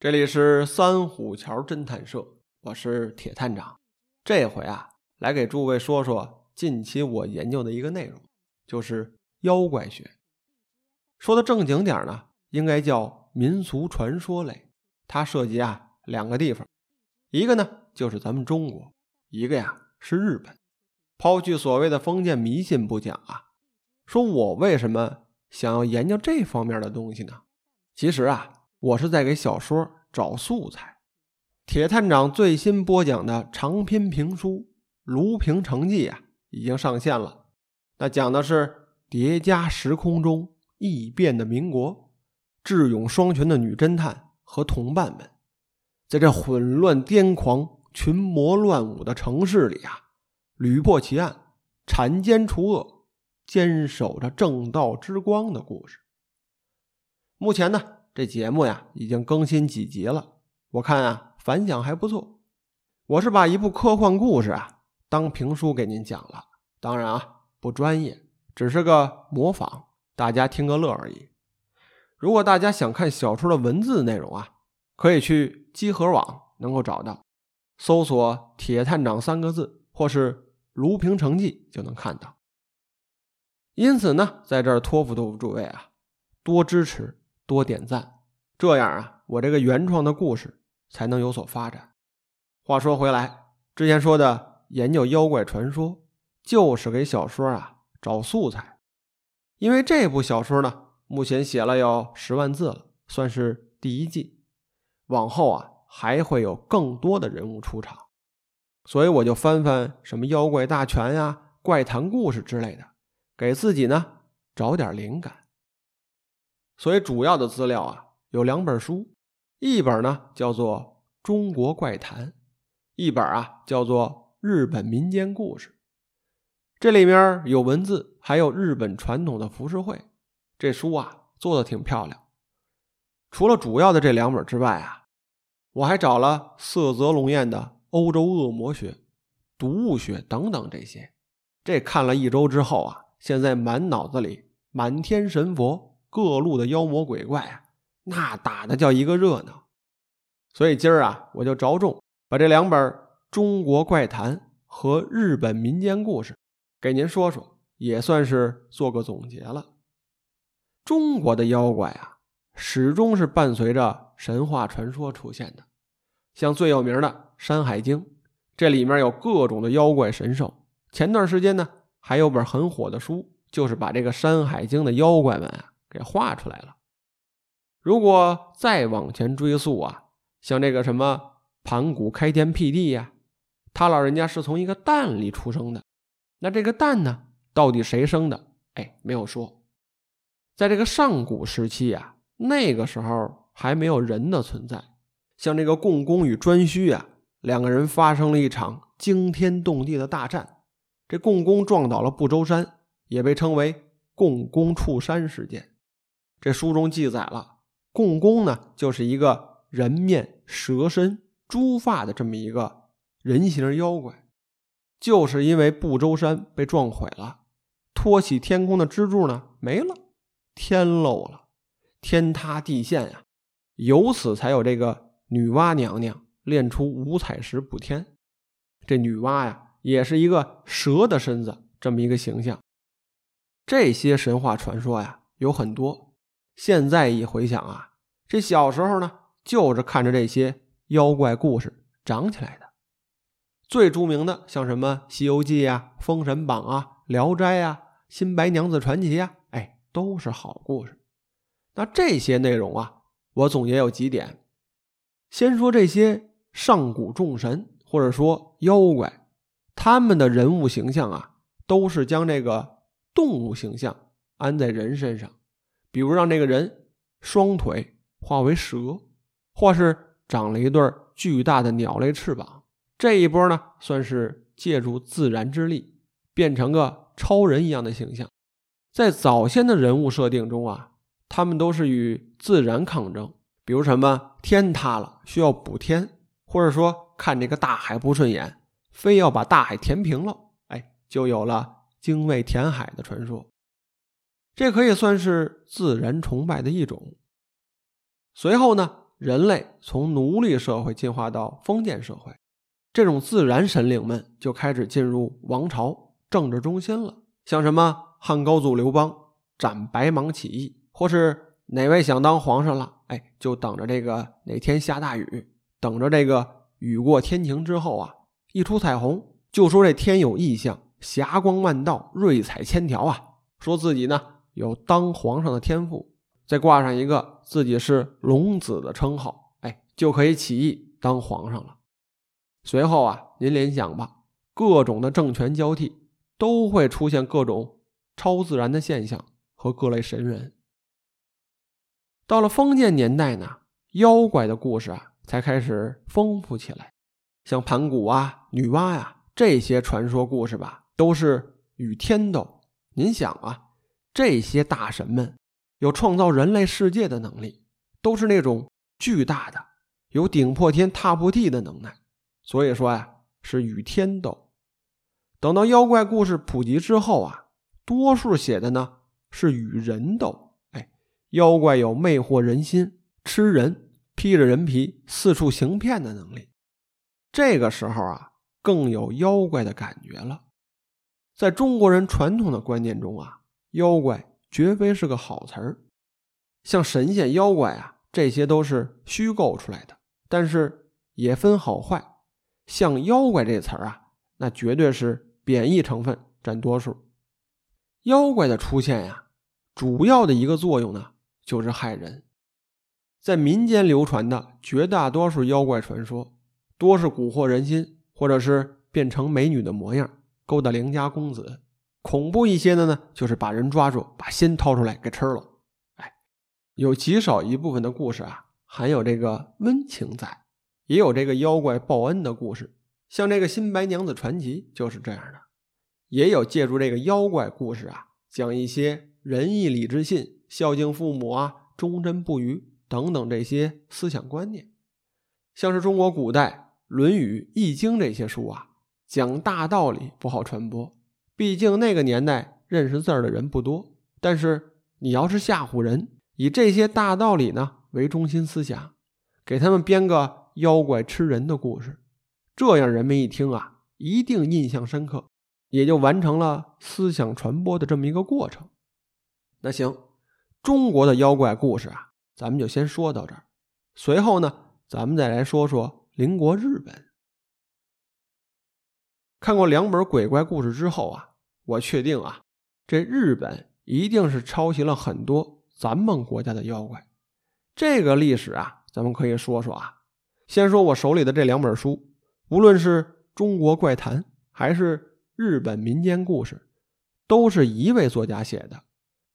这里是三虎桥侦探社，我是铁探长。这回啊，来给诸位说说近期我研究的一个内容，就是妖怪学。说的正经点呢，应该叫民俗传说类。它涉及啊两个地方，一个呢就是咱们中国，一个呀是日本。抛去所谓的封建迷信不讲啊，说我为什么想要研究这方面的东西呢？其实啊。我是在给小说找素材。铁探长最新播讲的长篇评书《卢平城记》啊，已经上线了。那讲的是叠加时空中异变的民国，智勇双全的女侦探和同伴们，在这混乱癫狂、群魔乱舞的城市里啊，屡破奇案、铲奸除恶、坚守着正道之光的故事。目前呢？这节目呀，已经更新几集了，我看啊，反响还不错。我是把一部科幻故事啊当评书给您讲了，当然啊不专业，只是个模仿，大家听个乐而已。如果大家想看小说的文字内容啊，可以去机核网能够找到，搜索“铁探长”三个字，或是《卢平城记》就能看到。因此呢，在这儿托付托付诸位啊，多支持。多点赞，这样啊，我这个原创的故事才能有所发展。话说回来，之前说的研究妖怪传说，就是给小说啊找素材。因为这部小说呢，目前写了有十万字了，算是第一季。往后啊，还会有更多的人物出场，所以我就翻翻什么妖怪大全呀、怪谈故事之类的，给自己呢找点灵感。所以主要的资料啊有两本书，一本呢叫做《中国怪谈》，一本啊叫做《日本民间故事》。这里面有文字，还有日本传统的浮世绘。这书啊做的挺漂亮。除了主要的这两本之外啊，我还找了色泽龙彦的《欧洲恶魔学》《毒物学》等等这些。这看了一周之后啊，现在满脑子里满天神佛。各路的妖魔鬼怪啊，那打的叫一个热闹。所以今儿啊，我就着重把这两本中国怪谈和日本民间故事给您说说，也算是做个总结了。中国的妖怪啊，始终是伴随着神话传说出现的。像最有名的《山海经》，这里面有各种的妖怪神兽。前段时间呢，还有本很火的书，就是把这个《山海经》的妖怪们啊。给画出来了。如果再往前追溯啊，像这个什么盘古开天辟地呀，他老人家是从一个蛋里出生的。那这个蛋呢，到底谁生的？哎，没有说。在这个上古时期啊，那个时候还没有人的存在。像这个共工与颛顼啊，两个人发生了一场惊天动地的大战。这共工撞倒了不周山，也被称为共工触山事件。这书中记载了，共工呢，就是一个人面蛇身、猪发的这么一个人形妖怪，就是因为不周山被撞毁了，托起天空的支柱呢没了，天漏了，天塌地陷呀，由此才有这个女娲娘娘炼出五彩石补天。这女娲呀，也是一个蛇的身子，这么一个形象。这些神话传说呀，有很多。现在一回想啊，这小时候呢，就是看着这些妖怪故事长起来的。最著名的像什么《西游记》啊、《封神榜》啊、《聊斋》啊、《新白娘子传奇》啊，哎，都是好故事。那这些内容啊，我总结有几点。先说这些上古众神或者说妖怪，他们的人物形象啊，都是将这个动物形象安在人身上。比如让这个人双腿化为蛇，或是长了一对巨大的鸟类翅膀，这一波呢算是借助自然之力变成个超人一样的形象。在早先的人物设定中啊，他们都是与自然抗争，比如什么天塌了需要补天，或者说看这个大海不顺眼，非要把大海填平了，哎，就有了精卫填海的传说。这可以算是自然崇拜的一种。随后呢，人类从奴隶社会进化到封建社会，这种自然神灵们就开始进入王朝政治中心了。像什么汉高祖刘邦斩白芒起义，或是哪位想当皇上了，哎，就等着这个哪天下大雨，等着这个雨过天晴之后啊，一出彩虹，就说这天有异象，霞光万道，瑞彩千条啊，说自己呢有当皇上的天赋，再挂上一个自己是龙子的称号，哎，就可以起义当皇上了。随后啊，您联想吧，各种的政权交替。都会出现各种超自然的现象和各类神人。到了封建年代呢，妖怪的故事啊才开始丰富起来，像盘古啊、女娲呀这些传说故事吧，都是与天斗。您想啊，这些大神们有创造人类世界的能力，都是那种巨大的、有顶破天、踏破地的能耐。所以说呀，是与天斗。等到妖怪故事普及之后啊，多数写的呢是与人斗。哎，妖怪有魅惑人心、吃人、披着人皮四处行骗的能力。这个时候啊，更有妖怪的感觉了。在中国人传统的观念中啊，妖怪绝非是个好词儿。像神仙、妖怪啊，这些都是虚构出来的，但是也分好坏。像妖怪这词儿啊，那绝对是。贬义成分占多数，妖怪的出现呀，主要的一个作用呢，就是害人。在民间流传的绝大多数妖怪传说，多是蛊惑人心，或者是变成美女的模样，勾搭良家公子。恐怖一些的呢，就是把人抓住，把心掏出来给吃了。哎，有极少一部分的故事啊，含有这个温情在，也有这个妖怪报恩的故事。像这个《新白娘子传奇》就是这样的，也有借助这个妖怪故事啊，讲一些仁义礼智信、孝敬父母啊、忠贞不渝等等这些思想观念。像是中国古代《论语》《易经》这些书啊，讲大道理不好传播，毕竟那个年代认识字儿的人不多。但是你要是吓唬人，以这些大道理呢为中心思想，给他们编个妖怪吃人的故事。这样人们一听啊，一定印象深刻，也就完成了思想传播的这么一个过程。那行，中国的妖怪故事啊，咱们就先说到这儿。随后呢，咱们再来说说邻国日本。看过两本鬼怪故事之后啊，我确定啊，这日本一定是抄袭了很多咱们国家的妖怪。这个历史啊，咱们可以说说啊。先说我手里的这两本书。无论是中国怪谈还是日本民间故事，都是一位作家写的。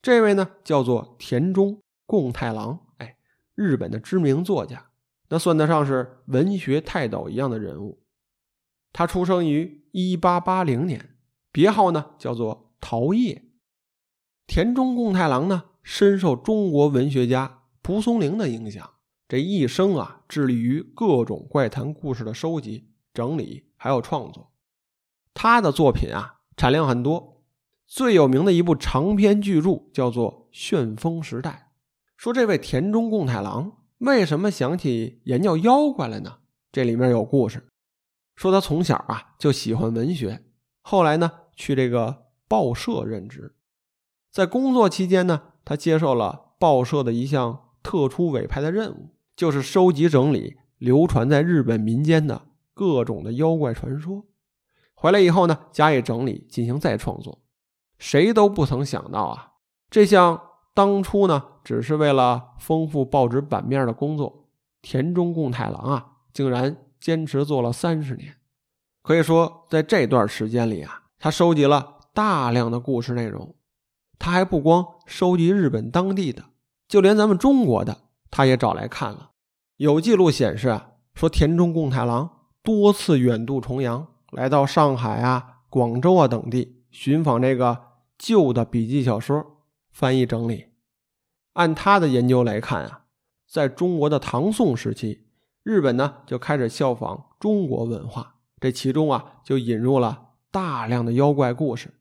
这位呢叫做田中贡太郎，哎，日本的知名作家，那算得上是文学泰斗一样的人物。他出生于一八八零年，别号呢叫做陶叶。田中贡太郎呢深受中国文学家蒲松龄的影响，这一生啊致力于各种怪谈故事的收集。整理还有创作，他的作品啊产量很多，最有名的一部长篇巨著叫做《旋风时代》。说这位田中贡太郎为什么想起研究妖怪来呢？这里面有故事。说他从小啊就喜欢文学，后来呢去这个报社任职，在工作期间呢，他接受了报社的一项特殊委派的任务，就是收集整理流传在日本民间的。各种的妖怪传说，回来以后呢，加以整理，进行再创作。谁都不曾想到啊，这项当初呢只是为了丰富报纸版面的工作，田中贡太郎啊，竟然坚持做了三十年。可以说，在这段时间里啊，他收集了大量的故事内容。他还不光收集日本当地的，就连咱们中国的，他也找来看了。有记录显示啊，说田中贡太郎。多次远渡重洋，来到上海啊、广州啊等地寻访这个旧的笔记小说，翻译整理。按他的研究来看啊，在中国的唐宋时期，日本呢就开始效仿中国文化，这其中啊就引入了大量的妖怪故事。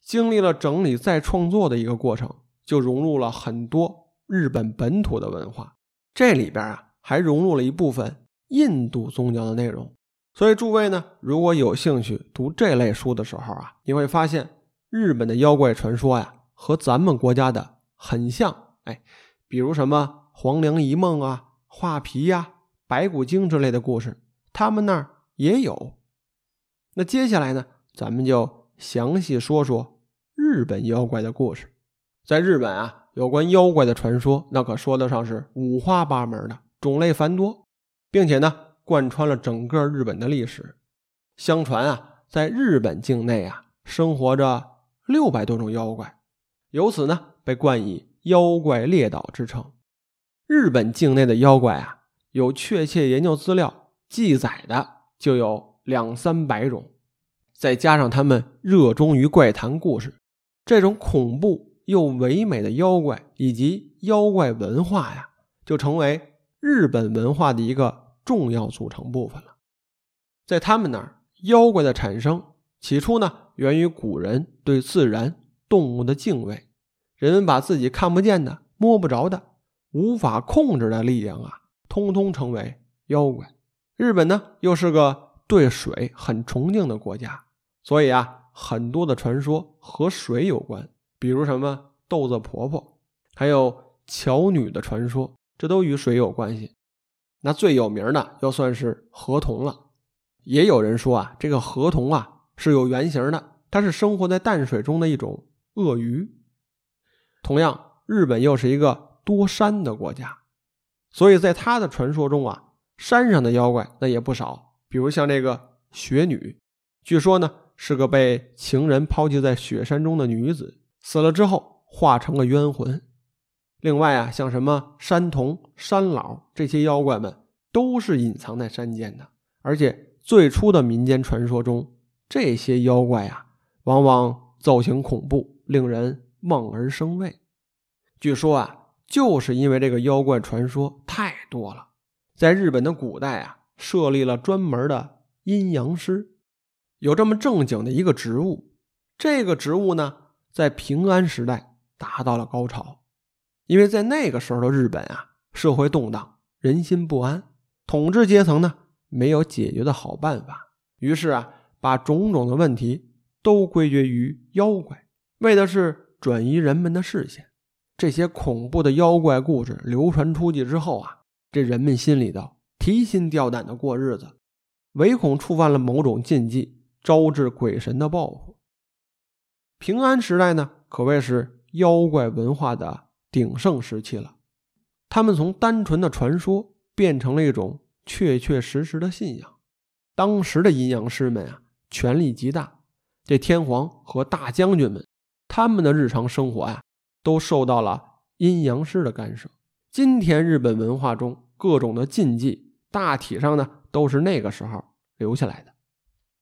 经历了整理再创作的一个过程，就融入了很多日本本土的文化。这里边啊还融入了一部分印度宗教的内容。所以诸位呢，如果有兴趣读这类书的时候啊，你会发现日本的妖怪传说呀，和咱们国家的很像。哎，比如什么黄粱一梦啊、画皮呀、白骨精之类的故事，他们那儿也有。那接下来呢，咱们就详细说说日本妖怪的故事。在日本啊，有关妖怪的传说，那可说得上是五花八门的，种类繁多，并且呢，贯穿了整个日本的历史。相传啊，在日本境内啊，生活着六百多种妖怪，由此呢，被冠以“妖怪列岛”之称。日本境内的妖怪啊，有确切研究资料记载的就有两三百种，再加上他们热衷于怪谈故事，这种恐怖。又唯美的妖怪以及妖怪文化呀，就成为日本文化的一个重要组成部分了。在他们那儿，妖怪的产生起初呢，源于古人对自然动物的敬畏。人们把自己看不见的、摸不着的、无法控制的力量啊，通通称为妖怪。日本呢，又是个对水很崇敬的国家，所以啊，很多的传说和水有关。比如什么豆子婆婆，还有巧女的传说，这都与水有关系。那最有名的要算是河童了。也有人说啊，这个河童啊是有原型的，它是生活在淡水中的一种鳄鱼。同样，日本又是一个多山的国家，所以在他的传说中啊，山上的妖怪那也不少。比如像这个雪女，据说呢是个被情人抛弃在雪山中的女子。死了之后化成了冤魂。另外啊，像什么山童、山老这些妖怪们，都是隐藏在山间的。而且最初的民间传说中，这些妖怪啊，往往造型恐怖，令人望而生畏。据说啊，就是因为这个妖怪传说太多了，在日本的古代啊，设立了专门的阴阳师，有这么正经的一个职务。这个职务呢。在平安时代达到了高潮，因为在那个时候的日本啊，社会动荡，人心不安，统治阶层呢没有解决的好办法，于是啊，把种种的问题都归结于妖怪，为的是转移人们的视线。这些恐怖的妖怪故事流传出去之后啊，这人们心里头提心吊胆的过日子，唯恐触犯了某种禁忌，招致鬼神的报复。平安时代呢，可谓是妖怪文化的鼎盛时期了。他们从单纯的传说变成了一种确确实实的信仰。当时的阴阳师们啊，权力极大。这天皇和大将军们，他们的日常生活呀，都受到了阴阳师的干涉。今天日本文化中各种的禁忌，大体上呢，都是那个时候留下来的。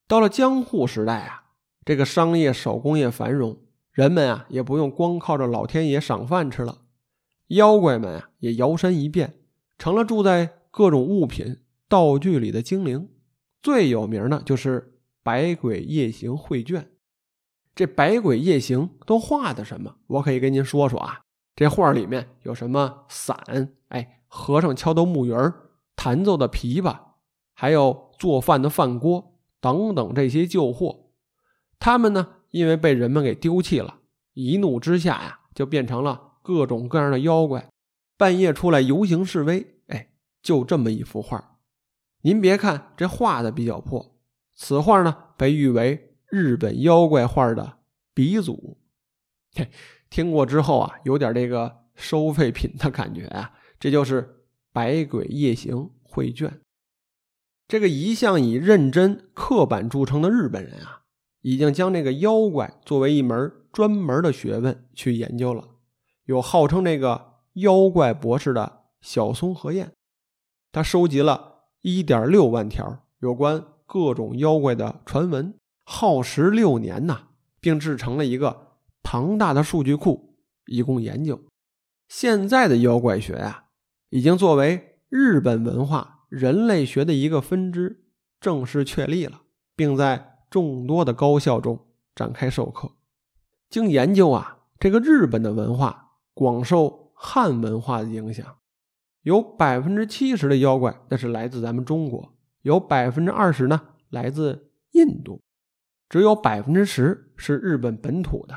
到了江户时代啊。这个商业手工业繁荣，人们啊也不用光靠着老天爷赏饭吃了，妖怪们啊也摇身一变成了住在各种物品道具里的精灵。最有名的就是《百鬼夜行绘卷》。这《百鬼夜行》都画的什么？我可以跟您说说啊。这画里面有什么伞？哎，和尚敲的木鱼儿，弹奏的琵琶，还有做饭的饭锅等等这些旧货。他们呢，因为被人们给丢弃了，一怒之下呀，就变成了各种各样的妖怪，半夜出来游行示威。哎，就这么一幅画。您别看这画的比较破，此画呢被誉为日本妖怪画的鼻祖。嘿，听过之后啊，有点这个收废品的感觉啊。这就是《百鬼夜行绘卷》。这个一向以认真刻板著称的日本人啊。已经将这个妖怪作为一门专门的学问去研究了。有号称这个妖怪博士的小松和彦，他收集了一点六万条有关各种妖怪的传闻，耗时六年呐，并制成了一个庞大的数据库，以供研究。现在的妖怪学呀，已经作为日本文化人类学的一个分支正式确立了，并在。众多的高校中展开授课。经研究啊，这个日本的文化广受汉文化的影响，有百分之七十的妖怪那是来自咱们中国，有百分之二十呢来自印度，只有百分之十是日本本土的。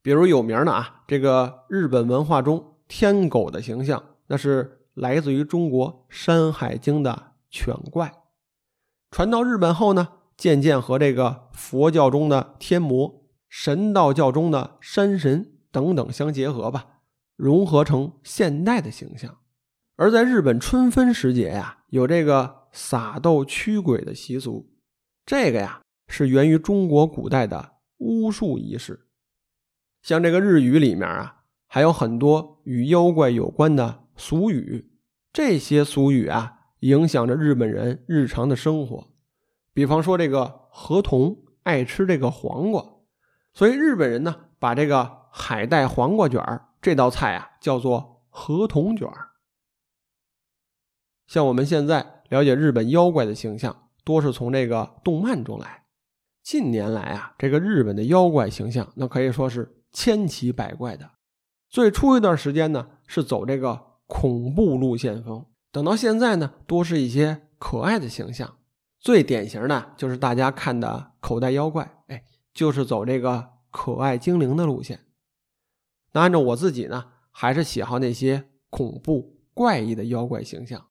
比如有名的啊，这个日本文化中天狗的形象，那是来自于中国《山海经》的犬怪，传到日本后呢，渐渐和这个佛教中的天魔、神道教中的山神等等相结合吧，融合成现代的形象。而在日本春分时节呀，有这个撒豆驱鬼的习俗，这个呀是源于中国古代的巫术仪式。像这个日语里面啊，还有很多与妖怪有关的俗语，这些俗语啊，影响着日本人日常的生活。比方说，这个河童爱吃这个黄瓜，所以日本人呢，把这个海带黄瓜卷这道菜啊，叫做河童卷像我们现在了解日本妖怪的形象，多是从这个动漫中来。近年来啊，这个日本的妖怪形象，那可以说是。千奇百怪的，最初一段时间呢是走这个恐怖路线风，等到现在呢多是一些可爱的形象。最典型的就是大家看的口袋妖怪，哎，就是走这个可爱精灵的路线。那按照我自己呢，还是喜好那些恐怖怪异的妖怪形象。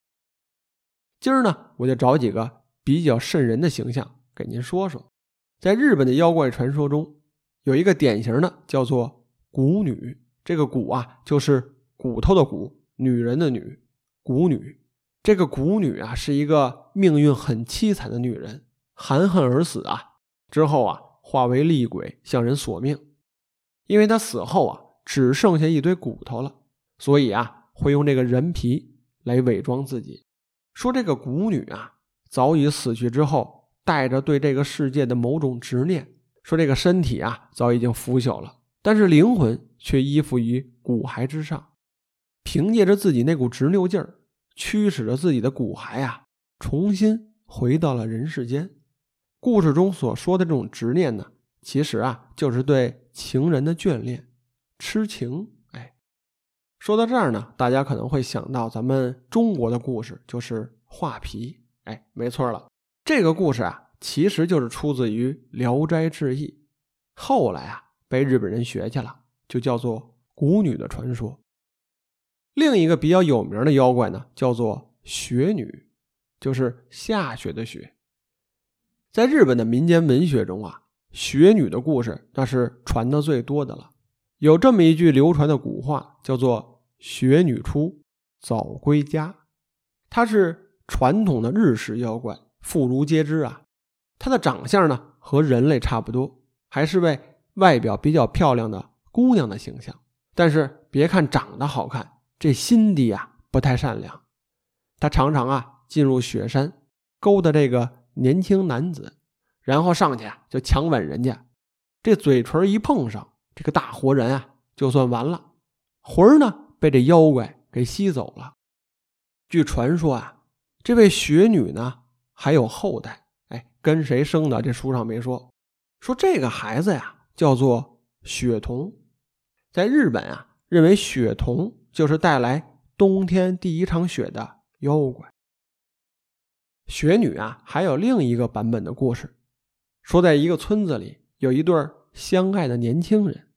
今儿呢，我就找几个比较瘆人的形象给您说说，在日本的妖怪传说中。有一个典型的叫做蛊女，这个蛊啊就是骨头的骨，女人的女，蛊女。这个蛊女啊是一个命运很凄惨的女人，含恨而死啊，之后啊化为厉鬼向人索命。因为她死后啊只剩下一堆骨头了，所以啊会用这个人皮来伪装自己。说这个蛊女啊早已死去之后，带着对这个世界的某种执念。说这个身体啊，早已经腐朽了，但是灵魂却依附于骨骸之上，凭借着自己那股执拗劲儿，驱使着自己的骨骸啊，重新回到了人世间。故事中所说的这种执念呢，其实啊，就是对情人的眷恋、痴情。哎，说到这儿呢，大家可能会想到咱们中国的故事，就是画皮。哎，没错了，这个故事啊。其实就是出自于《聊斋志异》，后来啊被日本人学去了，就叫做蛊女的传说。另一个比较有名的妖怪呢，叫做雪女，就是下雪的雪。在日本的民间文学中啊，雪女的故事那是传的最多的了。有这么一句流传的古话，叫做“雪女出，早归家”。她是传统的日式妖怪，妇孺皆知啊。她的长相呢，和人类差不多，还是位外表比较漂亮的姑娘的形象。但是别看长得好看，这心地呀不太善良。他常常啊进入雪山，勾搭这个年轻男子，然后上去啊就强吻人家。这嘴唇一碰上，这个大活人啊就算完了，魂儿呢被这妖怪给吸走了。据传说啊，这位雪女呢还有后代。哎跟谁生的？这书上没说。说这个孩子呀，叫做雪童，在日本啊，认为雪童就是带来冬天第一场雪的妖怪。雪女啊，还有另一个版本的故事，说在一个村子里，有一对相爱的年轻人。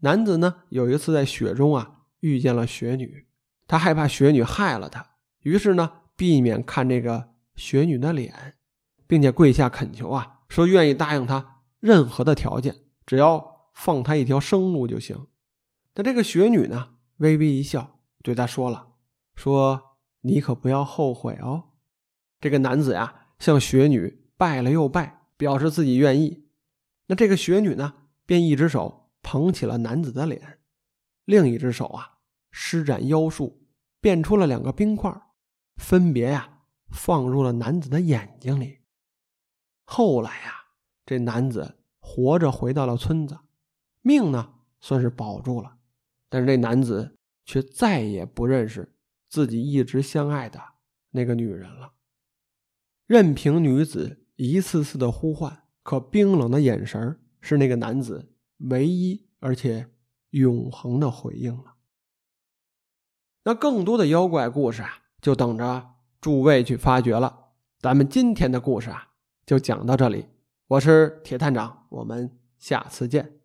男子呢，有一次在雪中啊，遇见了雪女，他害怕雪女害了他，于是呢，避免看这个雪女的脸。并且跪下恳求啊，说愿意答应他任何的条件，只要放他一条生路就行。那这个雪女呢，微微一笑，对他说了：“说你可不要后悔哦。”这个男子呀，向雪女拜了又拜，表示自己愿意。那这个雪女呢，便一只手捧起了男子的脸，另一只手啊，施展妖术，变出了两个冰块，分别呀，放入了男子的眼睛里。后来呀，这男子活着回到了村子，命呢算是保住了，但是那男子却再也不认识自己一直相爱的那个女人了。任凭女子一次次的呼唤，可冰冷的眼神是那个男子唯一而且永恒的回应了。那更多的妖怪故事啊，就等着诸位去发掘了。咱们今天的故事啊，就讲到这里。我是铁探长，我们下次见。